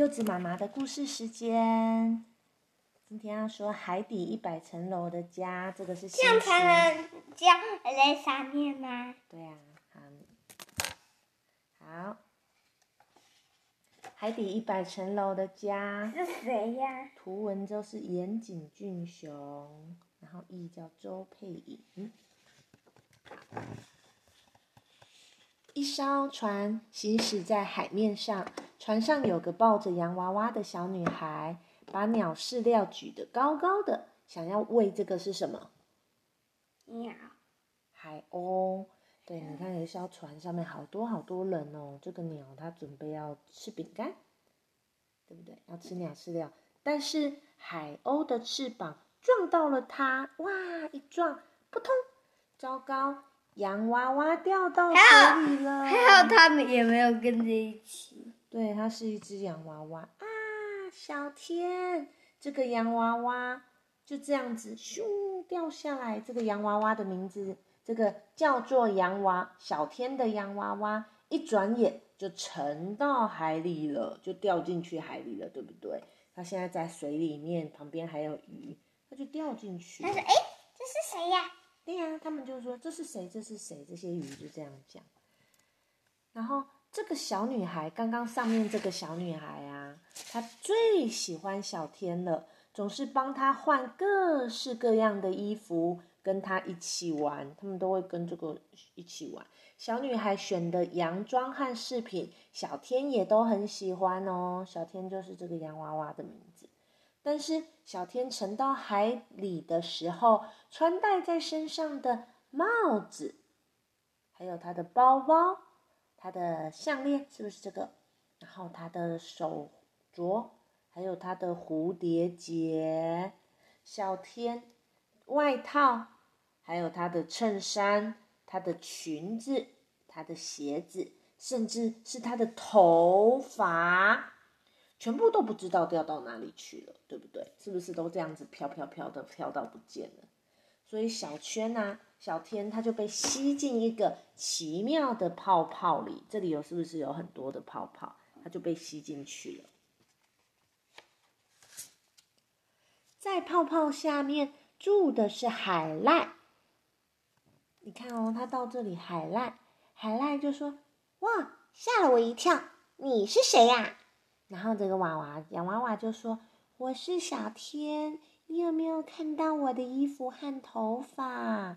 柚子妈妈的故事时间，今天要说海底一百层楼的家，这个是这样才能叫在上面吗？对呀，好，好，海底一百层楼的家是谁呀？图文就是岩井俊雄，然后译叫周佩颖。一艘船行驶在海面上，船上有个抱着洋娃娃的小女孩，把鸟饲料举得高高的，想要喂这个是什么？鸟。海鸥。对，你看，有一艘船上面好多好多人哦。这个鸟它准备要吃饼干，对不对？要吃鸟饲料，但是海鸥的翅膀撞到了它，哇！一撞，扑通，糟糕！洋娃娃掉到水里了，还好他们也没有跟着一起。对，它是一只洋娃娃啊，小天，这个洋娃娃就这样子咻掉下来。这个洋娃娃的名字，这个叫做洋娃小天的洋娃娃，一转眼就沉到海里了，就掉进去海里了，对不对？它现在在水里面，旁边还有鱼，它就掉进去。他说：“哎，这是谁呀？”对呀，他们就说这是谁？这是谁？这些鱼就这样讲。然后这个小女孩，刚刚上面这个小女孩啊，她最喜欢小天了，总是帮她换各式各样的衣服，跟她一起玩。他们都会跟这个一起玩。小女孩选的洋装和饰品，小天也都很喜欢哦。小天就是这个洋娃娃的名字。但是小天沉到海里的时候，穿戴在身上的帽子，还有他的包包、他的项链，是不是这个？然后他的手镯，还有他的蝴蝶结，小天外套，还有他的衬衫、他的裙子、他的鞋子，甚至是他的头发。全部都不知道掉到哪里去了，对不对？是不是都这样子飘飘飘的飘到不见了？所以小圈啊，小天他就被吸进一个奇妙的泡泡里。这里有是不是有很多的泡泡？他就被吸进去了。在泡泡下面住的是海赖。你看哦，他到这里，海赖，海赖就说：“哇，吓了我一跳！你是谁呀？”然后这个娃娃洋娃娃就说：“我是小天，你有没有看到我的衣服和头发？”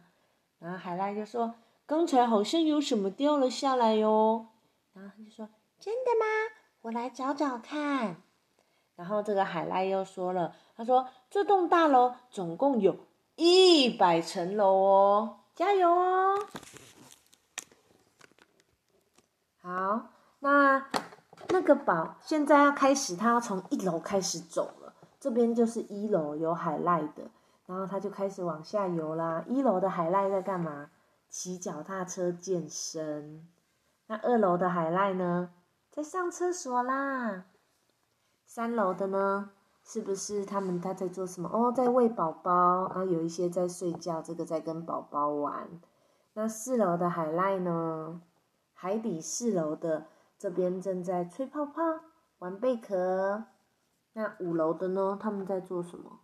然后海赖就说：“刚才好像有什么掉了下来哟。”然后他就说：“真的吗？我来找找看。”然后这个海赖又说了：“他说这栋大楼总共有一百层楼哦，加油哦！”好，那。那个宝现在要开始，他要从一楼开始走了。这边就是一楼有海赖的，然后他就开始往下游啦。一楼的海赖在干嘛？骑脚踏车健身。那二楼的海赖呢？在上厕所啦。三楼的呢？是不是他们他在做什么？哦，在喂宝宝。然后有一些在睡觉，这个在跟宝宝玩。那四楼的海赖呢？海底四楼的。这边正在吹泡泡、玩贝壳。那五楼的呢？他们在做什么？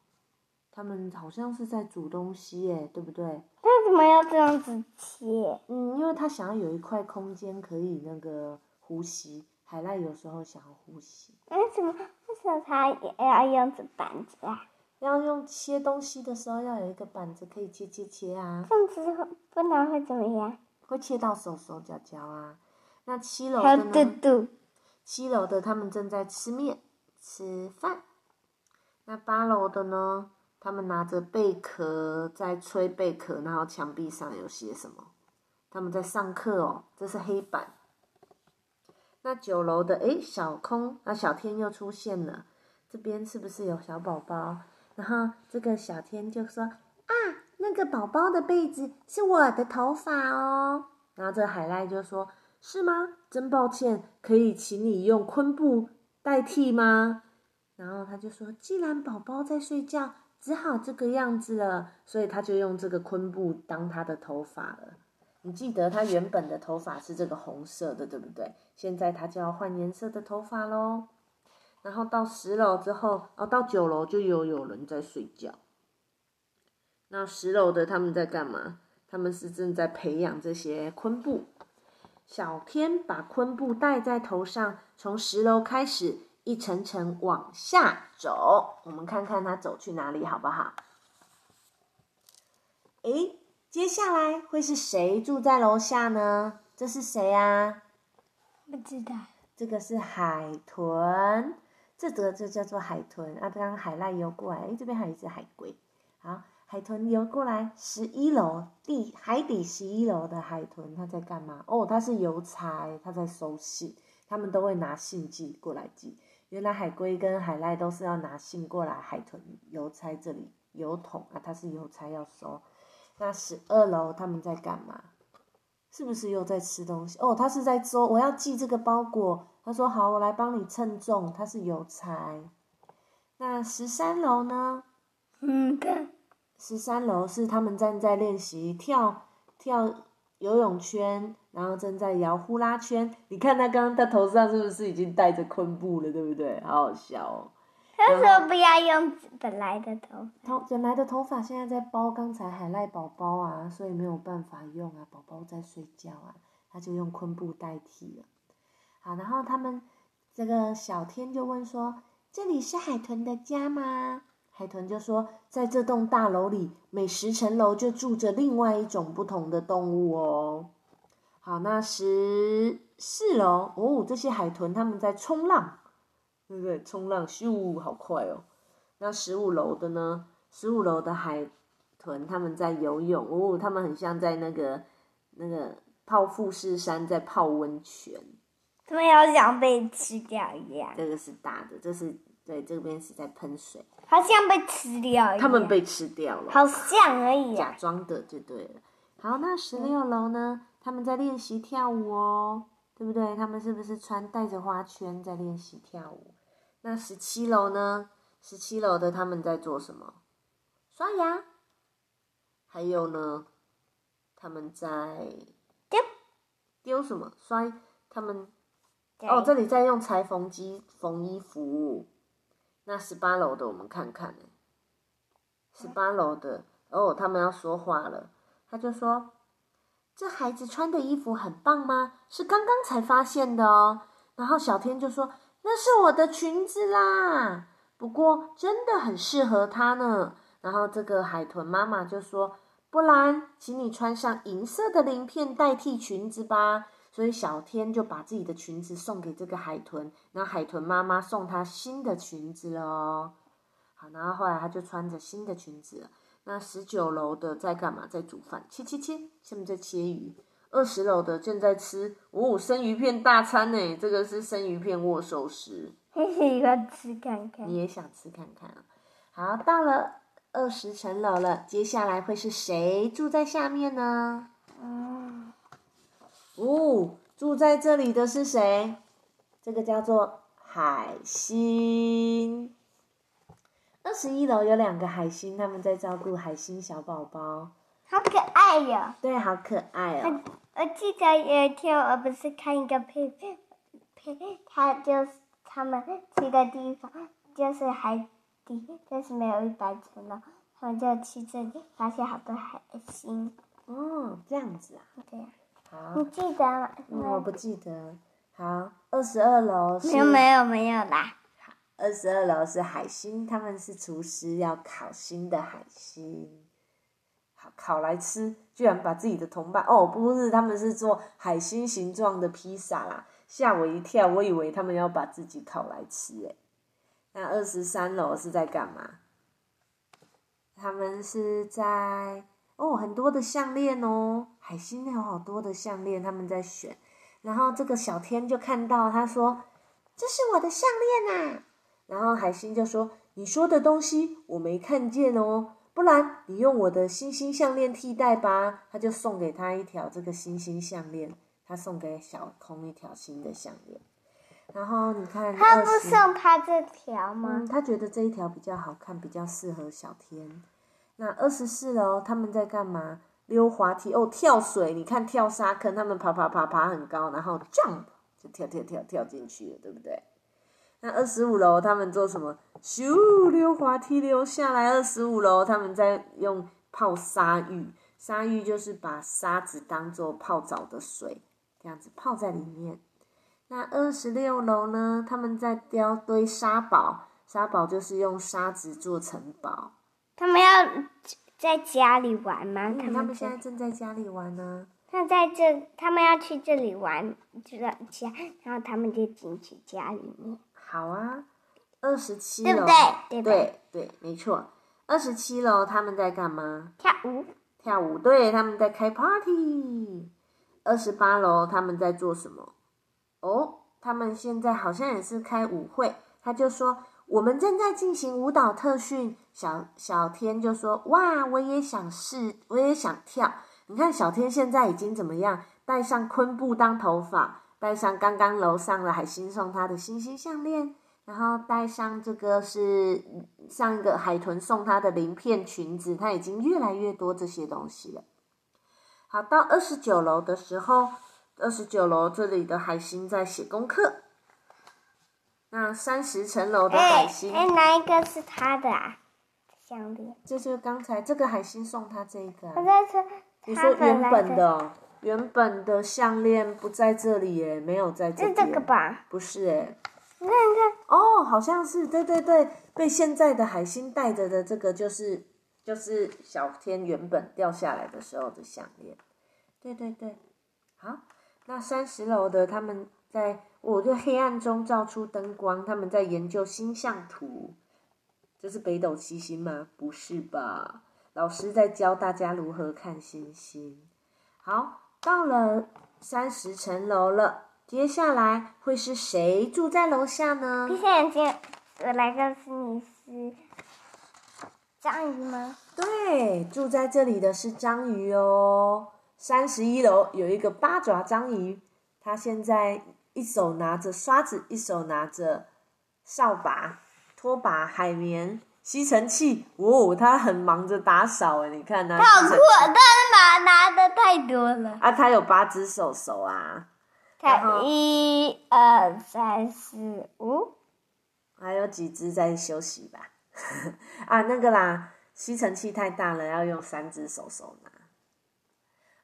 他们好像是在煮东西耶，对不对？为什么要这样子切？嗯，因为他想要有一块空间可以那个呼吸。海赖有时候想要呼吸。为什么？为什么他也要用这板子啊？要用切东西的时候要有一个板子可以切切切啊。这样子不然会怎么样？会切到手手脚脚啊。那七楼的呢？七楼的他们正在吃面吃饭。那八楼的呢？他们拿着贝壳在吹贝壳，然后墙壁上有些什么？他们在上课哦，这是黑板。那九楼的诶，小空，那小天又出现了。这边是不是有小宝宝？然后这个小天就说：“啊，那个宝宝的被子是我的头发哦。”然后这海赖就说。是吗？真抱歉，可以请你用昆布代替吗？然后他就说，既然宝宝在睡觉，只好这个样子了，所以他就用这个昆布当他的头发了。你记得他原本的头发是这个红色的，对不对？现在他就要换颜色的头发喽。然后到十楼之后，哦，到九楼就有有人在睡觉。那十楼的他们在干嘛？他们是正在培养这些昆布。小天把昆布戴在头上，从十楼开始一层层往下走。我们看看他走去哪里，好不好？诶，接下来会是谁住在楼下呢？这是谁啊？不知道。这个是海豚，这个就叫做海豚啊。刚刚海濑游过来，诶，这边还有一只海龟。好，海豚游过来，十一楼地海底十一楼的海豚，它在干嘛？哦，它是邮差，它在收信。他们都会拿信寄过来寄。原来海龟跟海濑都是要拿信过来，海豚邮差这里邮筒啊，它是邮差要收。那十二楼他们在干嘛？是不是又在吃东西？哦，他是在说我要寄这个包裹。他说好，我来帮你称重。他是邮差。那十三楼呢？嗯，看。十三楼是他们正在练习跳跳游泳圈，然后正在摇呼啦圈。你看他刚刚他头上是不是已经戴着昆布了？对不对？好好笑哦。他说不要用本来的头头本来的头发现在在包刚才海赖宝宝啊，所以没有办法用啊，宝宝在睡觉啊，他就用昆布代替了。好，然后他们这个小天就问说：“这里是海豚的家吗？”海豚就说：“在这栋大楼里，每十层楼就住着另外一种不同的动物哦。”好，那十四楼哦，这些海豚他们在冲浪。对不对？冲浪咻，好快哦！那十五楼的呢？十五楼的海豚他们在游泳哦，他们很像在那个那个泡富士山在泡温泉。他们好像被吃掉一样。这个是大的，这是对这边是在喷水。好像被吃掉。他们被吃掉了。好像而已。假装的就对了。好，那十六楼呢？他们在练习跳舞哦，对不对？他们是不是穿带着花圈在练习跳舞？那十七楼呢？十七楼的他们在做什么？刷牙。还有呢？他们在丢丢什么？刷他们哦，这里在用裁缝机缝衣服。那十八楼的我们看看呢？十八楼的哦，他们要说话了。他就说：“这孩子穿的衣服很棒吗？是刚刚才发现的哦。”然后小天就说。那是我的裙子啦，不过真的很适合它呢。然后这个海豚妈妈就说：“不然，请你穿上银色的鳞片代替裙子吧。”所以小天就把自己的裙子送给这个海豚，然后海豚妈妈送他新的裙子哦。好，然后后来他就穿着新的裙子。那十九楼的在干嘛？在煮饭，切切切，下面在切鱼。二十楼的正在吃哦，生鱼片大餐呢，这个是生鱼片握寿司。嘿嘿，要吃看看。你也想吃看看啊？好，到了二十层楼了，接下来会是谁住在下面呢？嗯，哦，住在这里的是谁？这个叫做海星。二十一楼有两个海星，他们在照顾海星小宝宝。好可爱哟！对，好可爱哦。我记得有一天，我不是看一个片片，他就是他们去的地方，就是海底，但是没有一百层楼，他们就去这里，发现好多海星。哦，这样子啊。对。好。你记得吗？我不记得。好，二十二楼。没有没有没有啦。好，二十二楼是海星，他们是厨师，要烤新的海星。好烤来吃，居然把自己的同伴哦，不是，他们是做海星形状的披萨啦，吓我一跳，我以为他们要把自己烤来吃诶。那二十三楼是在干嘛？他们是在哦，很多的项链哦，海星有好多的项链，他们在选。然后这个小天就看到，他说：“这是我的项链啊。”然后海星就说：“你说的东西我没看见哦。”不然你用我的星星项链替代吧，他就送给他一条这个星星项链，他送给小空一条新的项链。然后你看，他不送他这条吗？他觉得这一条比较好看，比较适合小天。那二十四楼他们在干嘛？溜滑梯哦，跳水。你看跳沙坑，他们爬爬爬爬很高，然后 jump 就跳跳跳跳进去了，对不对？那二十五楼他们做什么？咻，溜滑梯溜下来。二十五楼他们在用泡沙浴，沙浴就是把沙子当做泡澡的水，这样子泡在里面。那二十六楼呢？他们在雕堆沙堡，沙堡就是用沙子做城堡。他们要在家里玩吗？嗯，他们们现在正在家里玩呢。那在这，他们要去这里玩，去了家，然后他们就进去家里面，好啊，二十七楼，对不对？对？对对，没错。二十七楼他们在干嘛？跳舞，跳舞，对，他们在开 party。二十八楼他们在做什么？哦，他们现在好像也是开舞会。他就说我们正在进行舞蹈特训。小小天就说哇，我也想试，我也想跳。你看小天现在已经怎么样？戴上昆布当头发，戴上刚刚楼上的海星送他的星星项链，然后戴上这个是上一个海豚送他的鳞片裙子，他已经越来越多这些东西了。好，到二十九楼的时候，二十九楼这里的海星在写功课。那三十层楼的海哎星，哎，哪一个是他的啊？项链，这就是刚才这个海星送他这个、啊。我在说你说原本的哦、原本的项链不在这里耶，没有在这是。这个吧？不是哎，你看，你看，哦，好像是，对对对，被现在的海星带着的这个就是就是小天原本掉下来的时候的项链。对对对，好，那三十楼的他们在我的黑暗中照出灯光，他们在研究星象图。这是北斗七星吗？不是吧？老师在教大家如何看星星。好，到了三十层楼了，接下来会是谁住在楼下呢闭？上眼睛，我来告诉你是章鱼吗？对，住在这里的是章鱼哦。三十一楼有一个八爪章鱼，它现在一手拿着刷子，一手拿着扫把、拖把、海绵、吸尘器。哦，他很忙着打扫哎，你看他好酷吸尘器，啊！但是拿拿的太多了。啊，他有八只手手啊，一二三四五，还有几只在休息吧。啊，那个啦，吸尘器太大了，要用三只手手拿。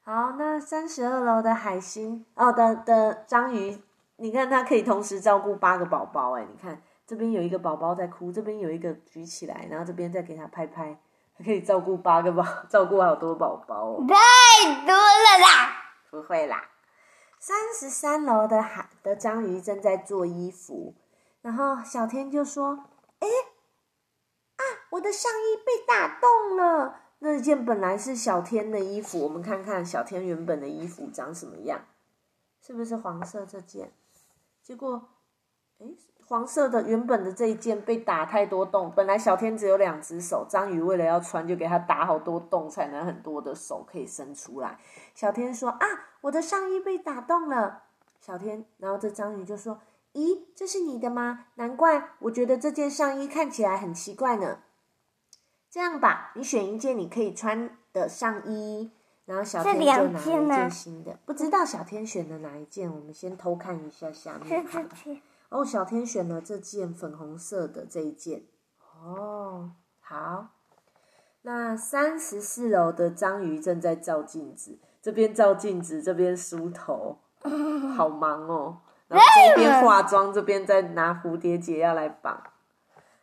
好，那三十二楼的海星哦的的章鱼，你看他可以同时照顾八个宝宝哎，你看这边有一个宝宝在哭，这边有一个举起来，然后这边再给他拍拍，他可以照顾八个宝，照顾好多宝宝哦。太多了啦！不会啦。三十三楼的海的章鱼正在做衣服，然后小天就说：“哎，啊，我的上衣被打洞了。那件本来是小天的衣服，我们看看小天原本的衣服长什么样，是不是黄色这件？结果，哎，黄色的原本的这一件被打太多洞，本来小天只有两只手，章鱼为了要穿，就给它打好多洞，才能很多的手可以伸出来。小天说：“啊，我的上衣被打洞了。”小天，然后这章鱼就说：“咦，这是你的吗？难怪我觉得这件上衣看起来很奇怪呢。这样吧，你选一件你可以穿的上衣。”然后小天就拿了一件新的，不知道小天选的哪一件，我们先偷看一下下面是。这件，哦，小天选了这件粉红色的这一件。哦，好。那三十四楼的章鱼正在照镜子，这边照镜子，这边梳头，好忙哦。然后这边化妆，这边在拿蝴蝶结要来绑。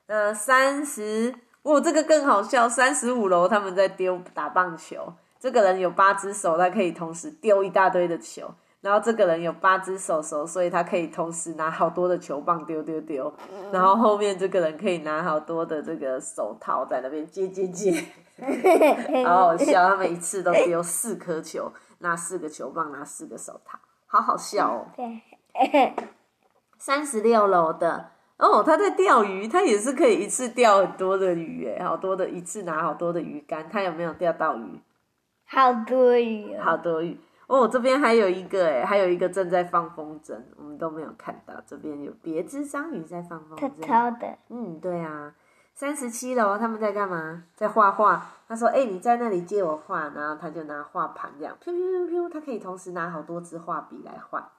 那三十，哦，这个更好笑。三十五楼他们在丢打棒球，这个人有八只手，他可以同时丢一大堆的球。然后这个人有八只手手，所以他可以同时拿好多的球棒丢丢丢。然后后面这个人可以拿好多的这个手套在那边接接接，好好笑。他每一次都丢四颗球，拿四个球棒，拿四个手套，好好笑哦。对，三十六楼的哦，他在钓鱼，他也是可以一次钓很多的鱼诶，好多的，一次拿好多的鱼竿。他有没有钓到鱼？好多鱼哦。好多鱼哦，这边还有一个诶，还有一个正在放风筝，我们都没有看到。这边有别只章鱼在放风筝。偷的，嗯，对啊。三十七楼他们在干嘛？在画画。他说：“哎、你在那里借我画。”然后他就拿画盘这样，噗噗噗噗，他可以同时拿好多支画笔来画。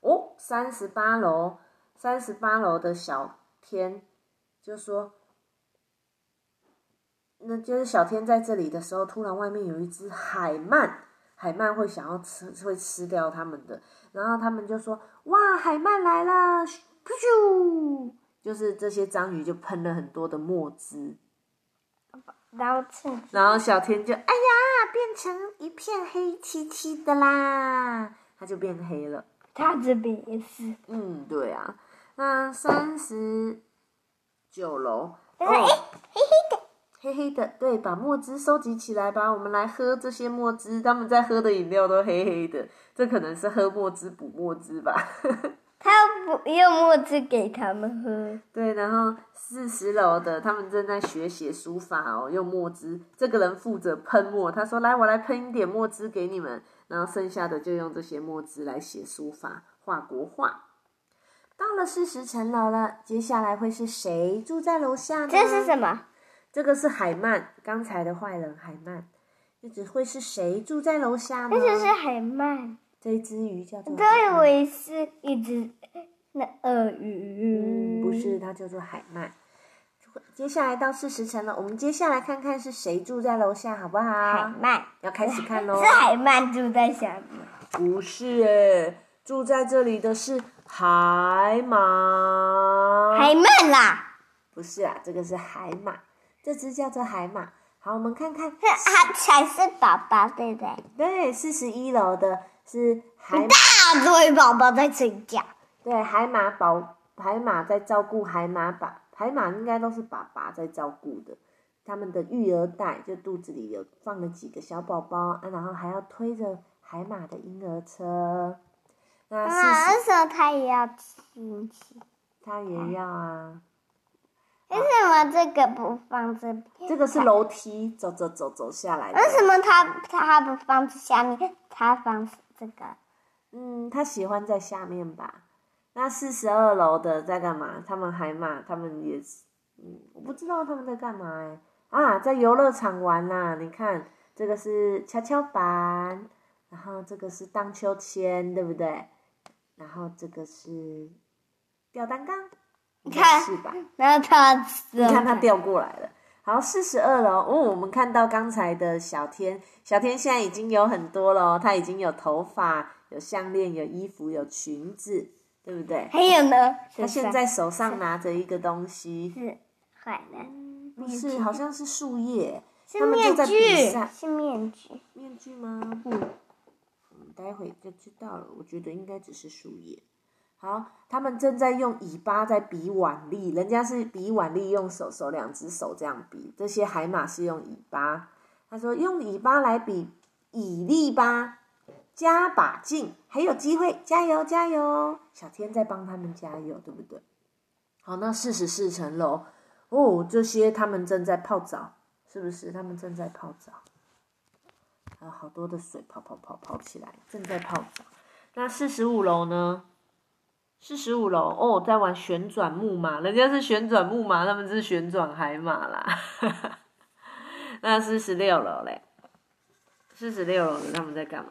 哦，三十八楼三十八楼的小天就说，那就是小天在这里的时候，突然外面有一只海鳗，海鳗会想要吃，会吃掉他们的。然后他们就说：“哇，海鳗来了！”咻咻，就是这些章鱼就喷了很多的墨汁。然后趁然后小天就哎呀，变成一片黑漆漆的啦，它就变黑了。它这边也是，嗯，对啊。那三十九楼哎，哦，黑黑的，对，把墨汁收集起来吧，我们来喝这些墨汁。他们在喝的饮料都黑黑的，这可能是喝墨汁补墨汁吧。他要不用墨汁给他们喝。对，然后四十楼的他们正在学写书法哦，用墨汁。这个人负责喷墨，他说：“来，我来喷一点墨汁给你们。”然后剩下的就用这些墨汁来写书法、画国画。到了四十层楼了，接下来会是谁住在楼下呢？这是什么？这个是海曼，刚才的坏人海曼。这只会是谁住在楼下呢？这就是海曼。这一只鱼叫做我。以为是一只那鳄鱼。嗯，不是，它叫做海曼。接下来到四十层了，我们接下来看看是谁住在楼下，好不好？海曼。要开始看喽 是。海曼住在下面。不是诶，住在这里的是海马。海曼啦，不是啊，这个是海马，这只叫做海马。好，我们看看，它才是宝宝，对不对？对，四十一楼的是海马，大堆宝宝在睡觉。对，海马宝，海马在照顾海马爸，海马应该都是爸爸在照顾的。他们的育儿袋就肚子里有放了几个小宝宝啊，然后还要推着海马的婴儿车。那四啊，十，为什么它也要亲亲？他也要啊。为什么这个不放这边？这个是楼梯，走走走走下来的。为什么他他不放这下面，他放这个？嗯，他喜欢在下面吧？那四十二楼的在干嘛？他们海马，他们也是，嗯，我不知道他们在干嘛哎、啊，在游乐场玩啦！你看，这个是跷跷板，然后这个是荡秋千，对不对？然后这个是吊单杠，应该看是吧？然后它吃你看他掉过来了。好，四十二楼，哦，我们看到刚才的小天，小天现在已经有很多了哦，他已经有头发、有项链、有衣服、有裙子，对不对？还有呢？他现在手上拿着一个东西，是海南，不是，好像是树叶，是面具是面具。面具吗？不，嗯，待会就知道了。我觉得应该只是树叶。好，他们正在用尾巴在比腕力，人家是比腕力，用手手两只手这样比，这些海马是用尾巴。他说用尾巴来比以力吧，加把劲，还有机会，加油加油！小天在帮他们加油，对不对？好，那四十四层楼哦，这些他们正在泡澡，是不是？他们正在泡澡。还有好多的水泡泡泡泡起来，正在泡澡。那四十五楼呢？四十五楼哦，在玩旋转木马，人家是旋转木马，他们是旋转海马啦。那四十六楼嘞？四十六楼的他们在干嘛？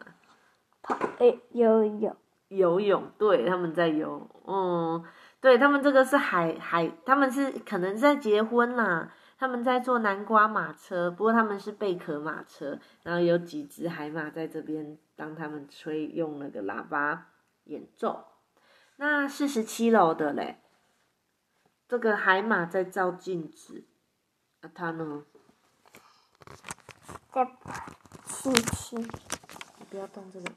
跑诶游泳，游泳，对，他们在游，嗯，对他们这个是海海，他们是可能在结婚啦，他们在坐南瓜马车，不过他们是贝壳马车，然后有几只海马在这边当他们吹用那个喇叭演奏。那四十七楼的嘞，这个海马在照镜子，啊，它呢？在亲亲。你不要动这个。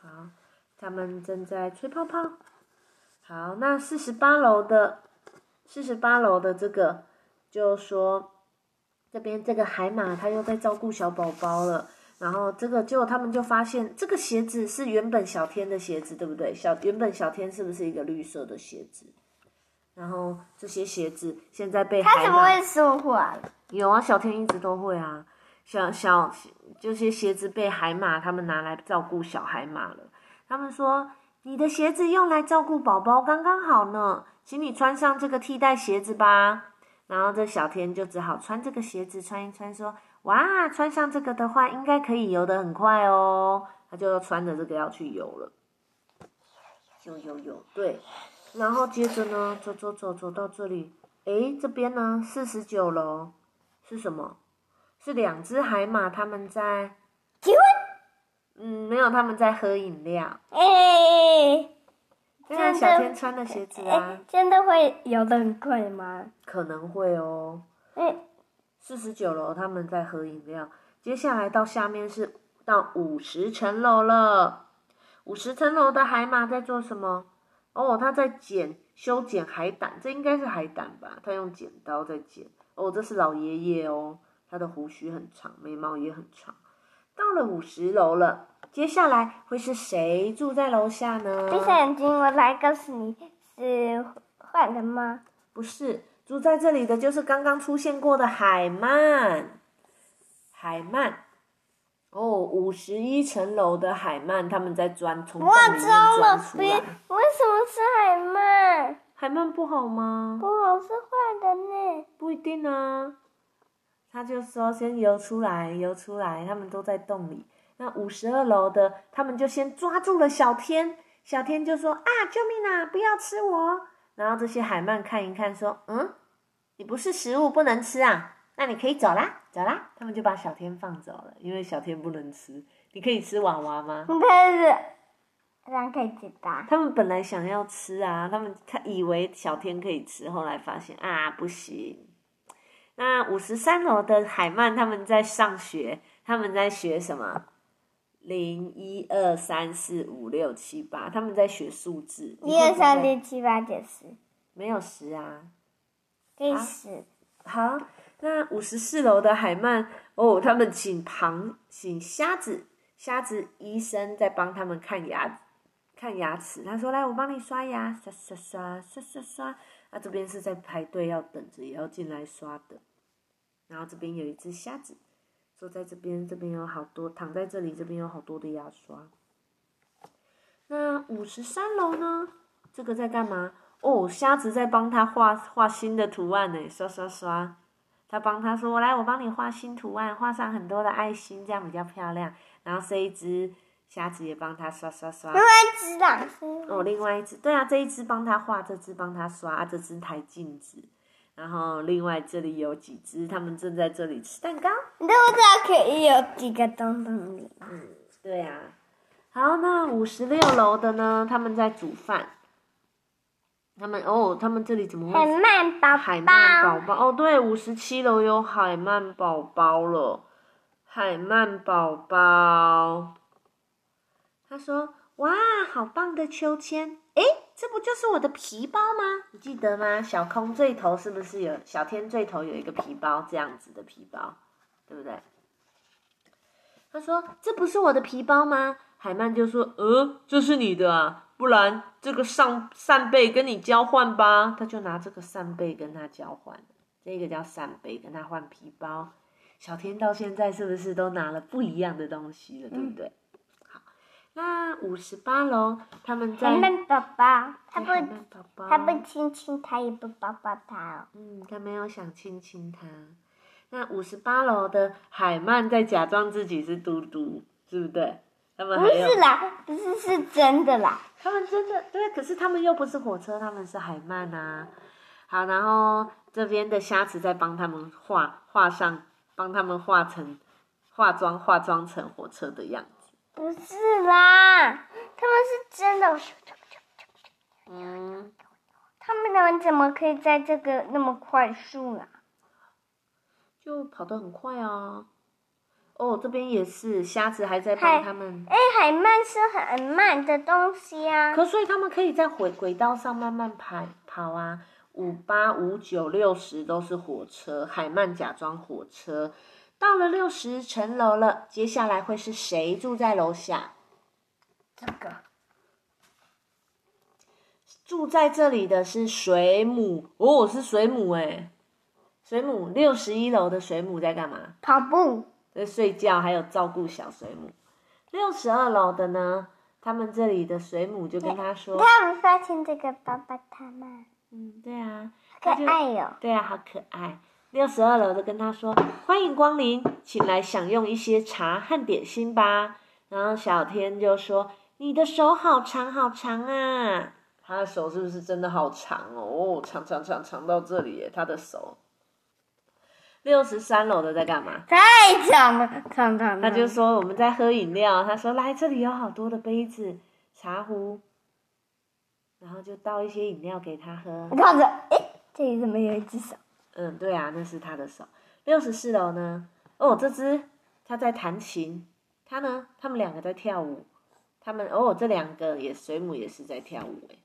好，他们正在吹泡泡。好，那四十八楼的，四十八楼的这个，就说这边这个海马它又在照顾小宝宝了。然后这个结果他们就发现，这个鞋子是原本小天的鞋子，对不对？小原本小天是不是一个绿色的鞋子？然后这些鞋子现在被海马它怎么会说话了？有啊，小天一直都会啊。小小这些鞋子被海马他们拿来照顾小海马了。他们说你的鞋子用来照顾宝宝刚刚好呢，请你穿上这个替代鞋子吧。然后这小天就只好穿这个鞋子穿一穿，说哇，穿上这个的话应该可以游得很快哦。他就穿着这个要去游了。游游游，对。然后接着呢，走走走走到这里，诶，这边呢四十九楼是什么？是两只海马，他们在结婚？嗯，没有，他们在喝饮料。哎，对啊，真的小天穿的鞋子啊哎，，真的会游得很快吗？可能会哦。哎，四十九楼他们在喝饮料，接下来到下面是到五十层楼了。五十层楼的海马在做什么？哦，他在剪修剪海胆，这应该是海胆吧？他用剪刀在剪。哦，这是老爷爷哦，他的胡须很长，眉毛也很长。到了五十楼了，接下来会是谁住在楼下呢？闭上眼睛，我来告诉你是坏人吗？不是，住在这里的就是刚刚出现过的海曼。海曼，哦，五十一层楼的海曼，他们在钻，从洞哇，里面糟了钻！出别，为。什么是海曼？海曼不好吗？不好是坏的呢。不一定啊。他就说先游出来，游出来，他们都在洞里。那五十二楼的，他们就先抓住了小天。小天就说：“啊，救命啊，不要吃我！”然后这些海鳗看一看，说：“嗯，你不是食物，不能吃啊，那你可以走啦，走啦。”他们就把小天放走了，因为小天不能吃。你可以吃娃娃吗？不是这样可以知道。他们本来想要吃啊，他们他以为小天可以吃，后来发现啊不行。那五十三楼的海曼他们在上学，他们在学什么？零一二三四五六七八，他们在学数字。一二三六七八九十，没有十啊。好，那五十四楼的海曼哦，他们请螃请虾子，虾子医生在帮他们看牙看牙齿。他说：“来，我帮你刷牙，刷刷刷刷刷刷。”那，这边是在排队要等着，也要进来刷的。然后这边有一只瞎子，坐在这边，这边有好多躺在这里，这边有好多的牙刷。那五十三楼呢？这个在干嘛？哦，虾子在帮他画画新的图案呢，刷刷刷。他帮他说：“来，我帮你画新图案，画上很多的爱心，这样比较漂亮。”然后这一只虾子也帮他刷刷刷。另外一只老师，哦，另外一只，对啊，这一只帮他画，这只帮他刷，啊、这只抬镜子。然后另外这里有几只，他们正在这里吃蛋糕。你都不知道可以有几个东东里吗？对啊，好，那五十六楼的呢？他们在煮饭。他们哦，他们这里怎么海会鳗宝海曼宝宝，哦，对，五十七楼有海曼宝宝了。海曼宝宝，他说：“哇，好棒的秋千！诶，这不就是我的皮包吗？你记得吗？小空最头是不是有小天最头有一个皮包这样子的皮包，对不对？”他说：“这不是我的皮包吗？”海曼就说：“呃，这是你的啊，不然这个扇扇贝跟你交换吧。”他就拿这个扇贝跟他交换，这个叫扇贝，跟他换皮包。小天到现在是不是都拿了不一样的东西了，对不对？好，那五十八楼他们在海曼宝宝，他不宝宝，他不亲亲他，也不抱抱他哦。嗯，他没有想亲亲他。那五十八楼的海曼在假装自己是嘟嘟，对不对？他们不是啦，不是是真的啦。他们真的对，可是他们又不是火车，他们是海鳗啊。好，然后这边的虾子在帮他们画画上，帮他们画成化妆化妆成火车的样子。不是啦，他们是真的。嗯，他们人怎么可以在这个那么快速啊？就跑得很快啊。哦，这边也是虾子还在帮他们，哎，海鳗是很慢的东西啊。可所以他们可以在轨轨道上慢慢跑跑啊。五八五九六十都是火车，海曼假装火车。到了六十层楼了，接下来会是谁住在楼下？这个住在这里的是水母哦，是水母哎。水母六十一楼的水母在干嘛？跑步，在睡觉，还有照顾小水母。六十二楼的呢？他们这里的水母就跟他说他们发现这个爸爸他们：“嗯，对啊，可爱哟、对啊，好可爱。”六十二楼的跟他说：“欢迎光临，请来享用一些茶和点心吧。”然后小天就说：“你的手好长好长啊！”他的手是不是真的好长哦？哦，长长长长到这里耶，他的手。六十三楼的在干嘛？太长了，长长的。他就说我们在喝饮料，他说来这里有好多的杯子、茶壶，然后就倒一些饮料给他喝。你看着，哎，这里怎么有一只手？嗯，对啊，那是他的手。六十四楼呢？哦，这只他在弹琴，他呢，他们两个在跳舞，他们哦，这两个也水母也是在跳舞哎。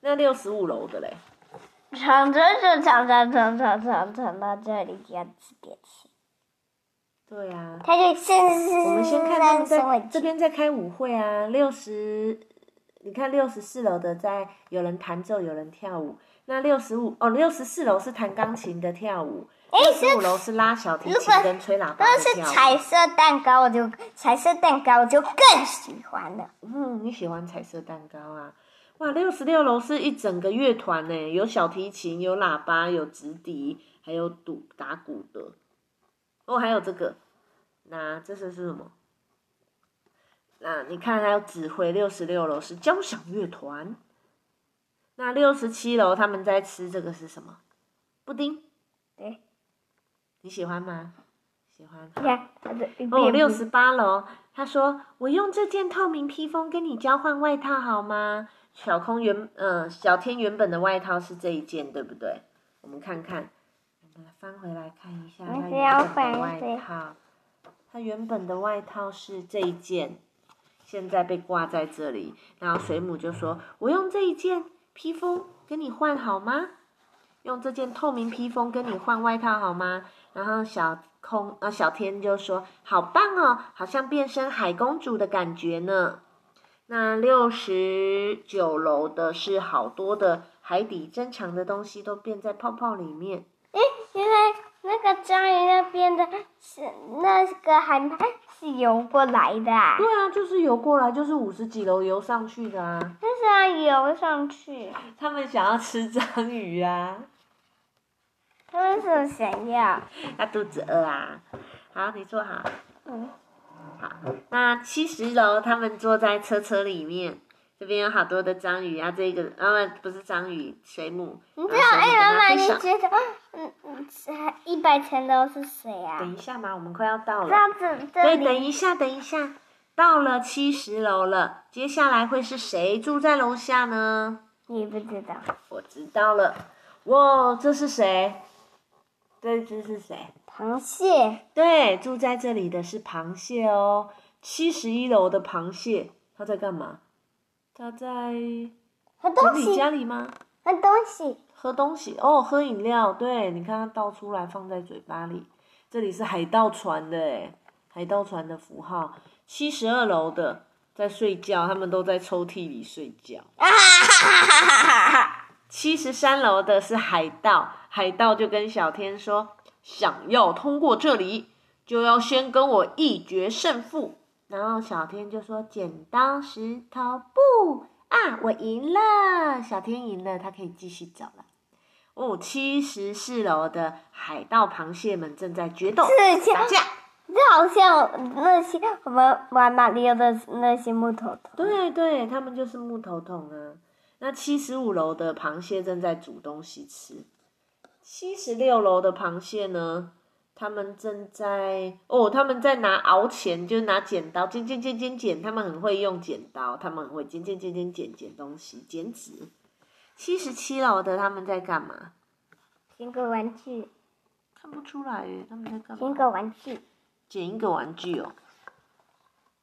那六十五楼的嘞？长着就长长长长长长到这里要吃点心。对啊。他就先我们先看他们在这边在开舞会啊，六十，你看六十四楼的在有人弹奏，有人跳舞。那六十五哦，六十四楼是弹钢琴的跳舞，六十五楼是拉小提琴跟吹喇叭的跳舞。是彩色蛋糕，我就彩色蛋糕我就更喜欢了。嗯，你喜欢彩色蛋糕啊？哇，六十六楼是一整个乐团呢，有小提琴，有喇叭，有直笛，还有鼓打鼓的。哦，还有这个，那这是是什么？那你看，还有指挥。六十六楼是交响乐团。那六十七楼他们在吃这个是什么？布丁。对。你喜欢吗？喜欢。哦，六十八楼，他说：“我用这件透明披风跟你交换外套好吗？”小空原，嗯，小天原本的外套是这一件，对不对？我们看看，我们翻回来看一下它原本的外套。他原本的外套是这一件，现在被挂在这里。然后水母就说：“我用这一件披风跟你换好吗？用这件透明披风跟你换外套好吗？”然后小空，呃，小天就说：“好棒哦，好像变身海公主的感觉呢。”那六十九楼的是好多的海底珍藏的东西都变在泡泡里面。诶，原来那个章鱼那边的是那个海鳗是游过来的。对啊，就是游过来，就是五十几楼游上去的啊。就是要游上去？他们想要吃章鱼啊。他们是想要？他肚子饿啊。好，你坐好。嗯。好，那七十楼他们坐在车车里面，这边有好多的章鱼啊，这个啊不是章鱼，水母。你知道哎，妈妈，你觉得嗯嗯，一百层楼是谁啊？等一下嘛，我们快要到了。这样子，对，等一下，等一下，到了七十楼了，接下来会是谁住在楼下呢？你不知道。我知道了，哇，这是谁？这只是谁？螃蟹。对，住在这里的是螃蟹哦。七十一楼的螃蟹，它在干嘛？它在喝东西。家里吗？喝东西。喝东西哦，喝饮料。对，你看它倒出来放在嘴巴里。这里是海盗船的诶海盗船的符号。七十二楼的在睡觉，他们都在抽屉里睡觉。七十三楼的是海盗，海盗就跟小天说。想要通过这里，就要先跟我一决胜负。然后小天就说：“剪刀石头布啊，我赢了！小天赢了，他可以继续走了。”哦，七十四楼的海盗螃蟹们正在决斗打架，这好像那些我们玩马里奥的那些木头桶。对对，他们就是木头桶啊。那七十五楼的螃蟹正在煮东西吃。七十六楼的螃蟹呢？他们正在哦，他们在拿熬钱，就是拿剪刀剪剪剪剪剪。他们很会用剪刀，他们很会剪剪剪剪剪剪东西，剪纸。七十七楼的他们在干嘛？剪个玩具。看不出来耶，他们在干嘛？剪个玩具。剪一个玩具哦。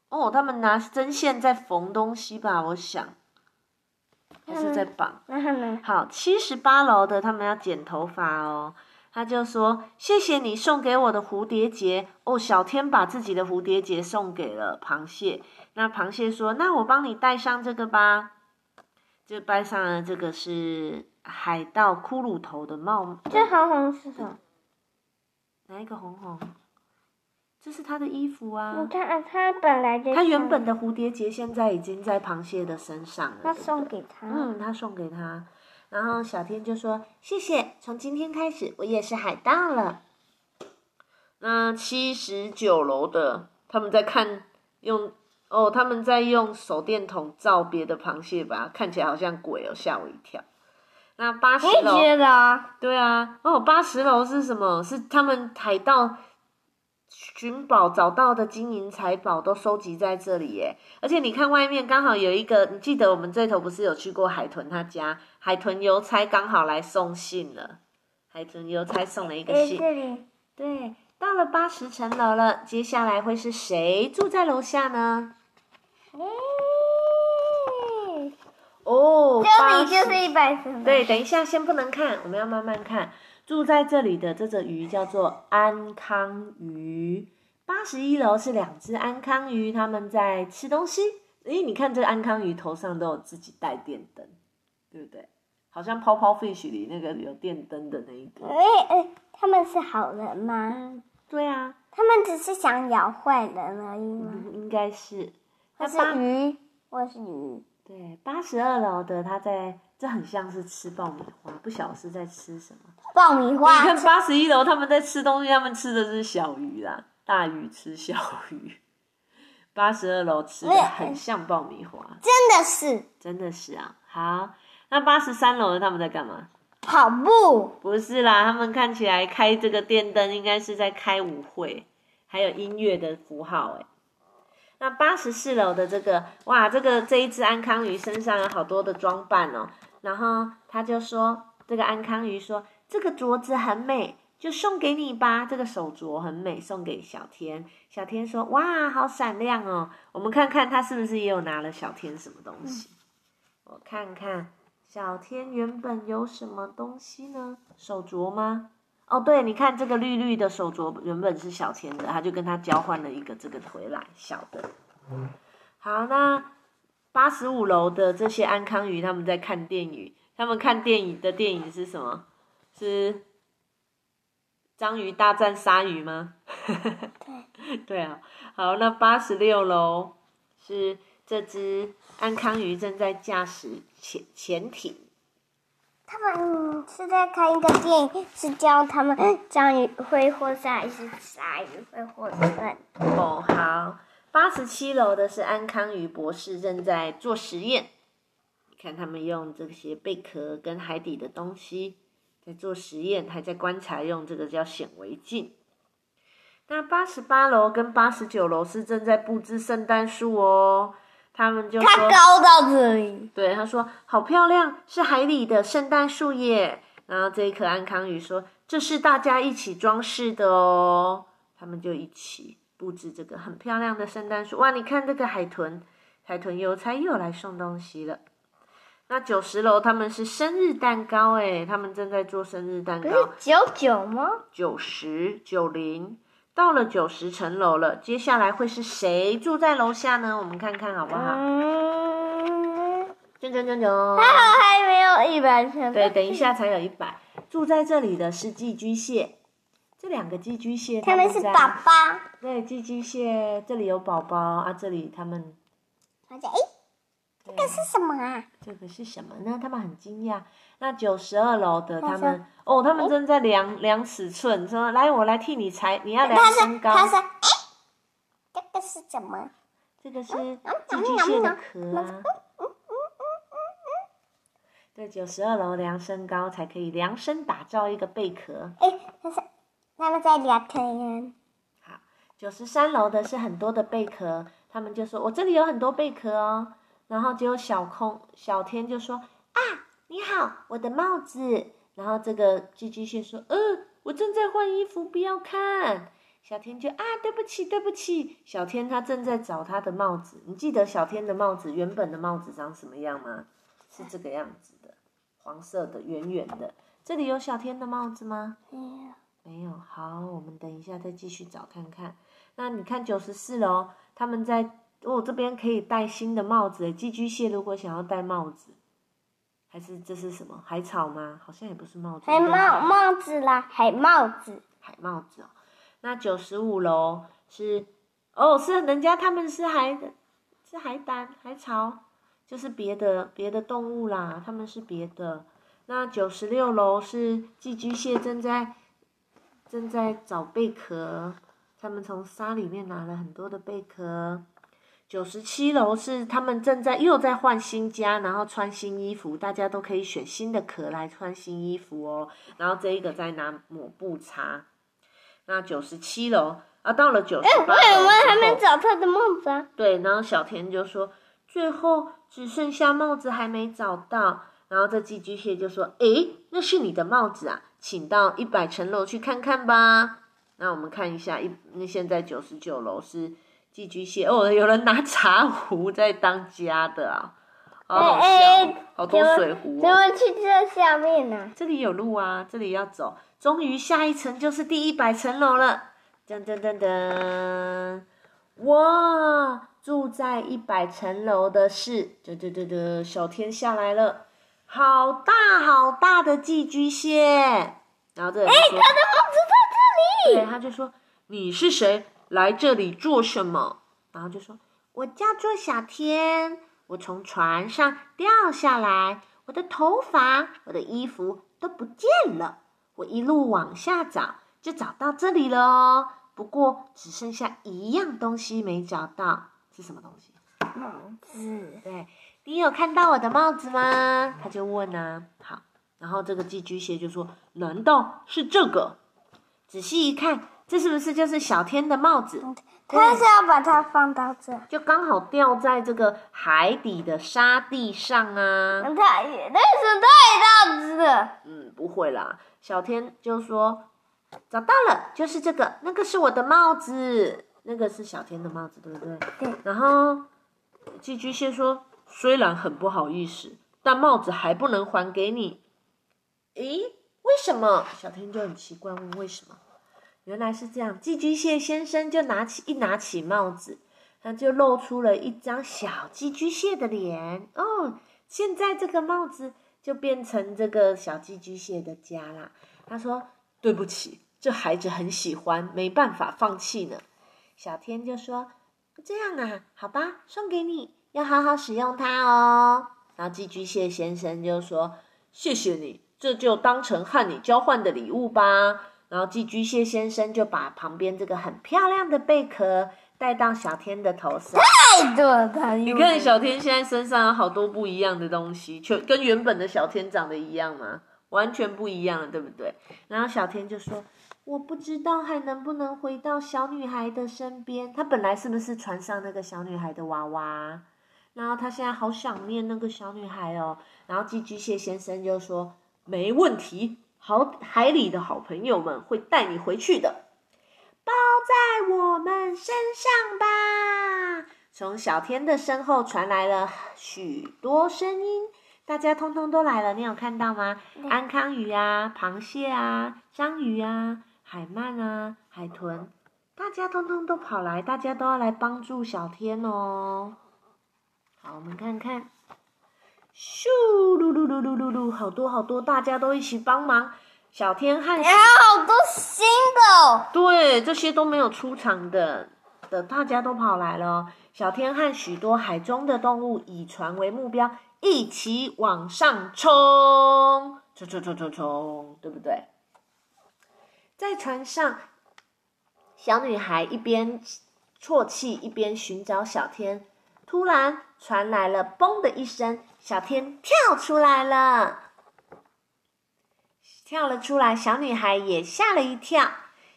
哦，他们拿针线在缝东西吧？我想。还是在绑。好，七十八楼的他们要剪头发哦。他就说：“谢谢你送给我的蝴蝶结哦。”小天把自己的蝴蝶结送给了螃蟹。那螃蟹说：“那我帮你戴上这个吧。”就戴上了这个是海盗骷髅头的帽。这红红是什么？哪一个红红？这是他的衣服啊！你看，他本来就……他原本的蝴蝶结现在已经在螃蟹的身上了。他送给他。嗯，他送给他。然后小天就说：“谢谢，从今天开始我也是海盗了。”那七十九楼的他们在看用哦，他们在用手电筒照别的螃蟹吧，看起来好像鬼哦，吓我一跳。那八十楼，的啊，对啊，哦，八十楼是什么？是他们海盗寻宝找到的金银财宝都收集在这里耶。而且你看外面刚好有一个，你记得我们这头不是有去过海豚他家？海豚邮差刚好来送信了，海豚邮差送了一个诶，信。这里对，到了八十层楼了，接下来会是谁住在楼下呢？诶，哦，这里就是一百层。对，，等一下，先不能看，我们要慢慢看。住在这里的这只鱼叫做安康鱼。八十一楼是两只安康鱼，它们在吃东西。诶，你看这安康鱼头上都有自己带电灯，对不对？好像泡泡 fish 里那个有电灯的那一个。诶诶，他们是好人吗？嗯，对啊，他们只是想咬坏人而已吗？嗯应该是。或那八是鱼，或是鱼。对八十二楼的，他在这很像是吃爆米花，不晓得是在吃什么。爆米花你花看八十一楼他们在吃东西，他们吃的是小鱼啦，大鱼吃小鱼。八十二楼吃的很像爆米花，真的是真的是啊。好，那八十三楼的他们在干嘛？跑步，不是啦，他们看起来开这个电灯，应该是在开舞会，还有音乐的符号哎。那八十四楼的这个，哇，这个这一只安康鱼身上有好多的装扮哦。然后他就说，这个安康鱼说，这个镯子很美，就送给你吧。这个手镯很美，送给小天。小天说，哇，好闪亮哦。我们看看他是不是也有拿了小天什么东西？我看看，小天原本有什么东西呢？手镯吗？哦，对，你看这个绿绿的手镯原本是小天的，他就跟他交换了一个这个回来小的。好，那八十五楼的这些安康鱼他们在看电影，他们看电影的电影是什么？是章鱼大战鲨鱼吗？对，对啊。好，那八十六楼是这只安康鱼正在驾驶潜潜艇。他们是在看一个电影，是教他们章鱼会获胜还是鲨鱼会获胜？哦，好。八十七楼的是安康鱼博士正在做实验，你看他们用这些贝壳跟海底的东西在做实验，还在观察，用这个叫显微镜。那八十八楼跟八十九楼是正在布置圣诞树哦，他们就它说，高到这里，对，他说好漂亮，是海里的圣诞树耶。然后这一颗安康鱼说，这是大家一起装饰的哦，他们就一起布置这个很漂亮的圣诞树。哇，你看这个海豚，海豚邮差又来送东西了。那九十楼他们是生日蛋糕哎，他们正在做生日蛋不是糕。九九吗？九十九零，到了九十层楼了，接下来会是谁住在楼下呢？我们看看好不好？嗯，铮铮铮铮。还好还没有一百层。对，等一下才有一百。住在这里的是寄居蟹，这两个寄居蟹他们是在爸爸。对，寄居蟹这里有宝宝啊，这里他们这个是什么啊？这个是什么呢？他们很惊讶。那九十二楼的他们哦，他们正在量量尺寸，说来我来替你裁，你要量，身高。他说，哎，这个是什么？这个是寄居蟹的壳啊。对，九十二楼量身高才可以量身打造一个贝壳。哎，他说他们在聊天。好九十三楼的是很多的贝壳，他们就说：“我这里有很多贝壳哦。”然后只有小空小天就说：“啊，你好，我的帽子。”然后这个寄居蟹说：“嗯，我正在换衣服，不要看。”小天就啊，对不起，对不起。小天他正在找他的帽子。你记得小天的帽子原本的帽子长什么样吗？是这个样子的，黄色的，圆圆的。这里有小天的帽子吗？没有。没有。好，我们等一下再继续找看看。那你看九十四楼，他们在哦这边可以戴新的帽子。寄居蟹如果想要戴帽子，还是这是什么海草吗？好像也不是帽子，海帽帽子啦，海帽子。海帽子哦。那九十五楼是哦，是人家他们是海是海胆海草，就是别的别的动物啦，他们是别的。那九十六楼是寄居蟹正在正在找贝壳，他们从沙里面拿了很多的贝壳。九十七楼是他们正在又在换新家，然后穿新衣服，大家都可以选新的壳来穿新衣服哦。然后这一个在拿抹布擦。那九十七楼啊，到了九十八楼为什么还没找他的帽子啊？对，然后小田就说，最后只剩下帽子还没找到。然后这寄居蟹就说：“诶，那是你的帽子啊，请到一百层楼去看看吧。”那我们看一下，一那现在九十九楼是寄居蟹哦，有人拿茶壶在当家的啊，好好笑好多水壶怎哦。么去这下面呢、这里有路啊，这里要走。终于下一层就是第一百层楼了，噔噔噔噔！哇，住在一百层楼的是，噔噔噔噔，小天下来了，好大好大的寄居蟹。然后这人就说，他的帽子在这里对，里。他就说你是谁？来这里做什么？然后就说我叫做小天，我从船上掉下来，我的头发、我的衣服都不见了。我一路往下找，就找到这里了哦。不过只剩下一样东西没找到，是什么东西？帽子。对你有看到我的帽子吗？他就问啊。好，然后这个寄居蟹就说：“难道是这个？”仔细一看，这是不是就是小天的帽子？他是要把它放到这，就刚好掉在这个海底的沙地上啊。他也那是太大只了。嗯，不会啦。小天就说：“找到了，就是这个，那个是我的帽子，那个是小天的帽子，对不对？”对。然后寄居蟹说：“虽然很不好意思，但帽子还不能还给你。”诶，为什么？小天就很奇怪问为什么。原来是这样，寄居蟹先生就拿起一拿起帽子，他就露出了一张小寄居蟹的脸。哦，现在这个帽子就变成这个小寄居蟹的家啦。他说：“对不起，这孩子很喜欢，没办法放弃呢。”小天就说：“这样啊，好吧，送给你，要好好使用它哦。”然后寄居蟹先生就说：“谢谢你，这就当成和你交换的礼物吧。”然后寄居蟹先生就把旁边这个很漂亮的贝壳带到小天的头上。太多了，他你看小天现在身上有好多不一样的东西，全跟原本的小天长得一样吗？完全不一样了，对不对？然后小天就说：“我不知道还能不能回到小女孩的身边。她本来是不是船上那个小女孩的娃娃？然后他现在好想念那个小女孩哦。然后寄居蟹先生就说：没问题，好海里的好朋友们会带你回去的。包在我们身上吧！从小天的身后传来了许多声音，大家通通都来了，你有看到吗？安康鱼啊，螃蟹啊，章鱼啊，海鳗啊，海豚，大家通通都跑来，大家都要来帮助小天哦。好，我们看看，咻噜噜噜噜噜噜，好多好多，大家都一起帮忙。小天和还有好多新的哦。对，这些都没有出场的的，大家都跑来了哦。小天和许多海中的动物以船为目标，一起往上冲，冲冲冲冲冲，对不对？在船上，小女孩一边啜泣一边寻找小天。突然传来了“嘣”的一声，小天跳出来了。跳了出来，小女孩也吓了一跳。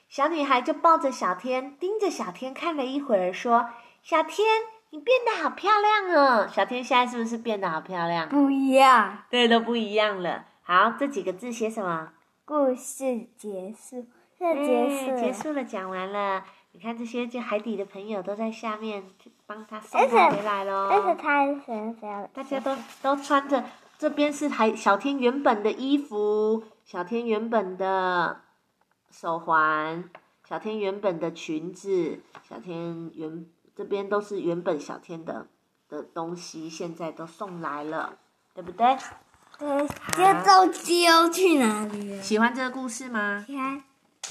小女孩就抱着小天，盯着小天看了一会儿，说：“小天，你变得好漂亮哦！”小天现在是不是变得好漂亮？不一样。对，都不一样了。好，这几个字写什么？故事结束，这结束结束了，讲完了。你看这些就海底的朋友都在下面帮他送回来喽。而且他还身上，大家都都穿着，这边是还小天原本的衣服，小天原本的手环，小天原本的裙子，小天原这边都是原本小天的的东西，现在都送来了，对不对？呃，接着丢去哪里了？喜欢这个故事吗？看。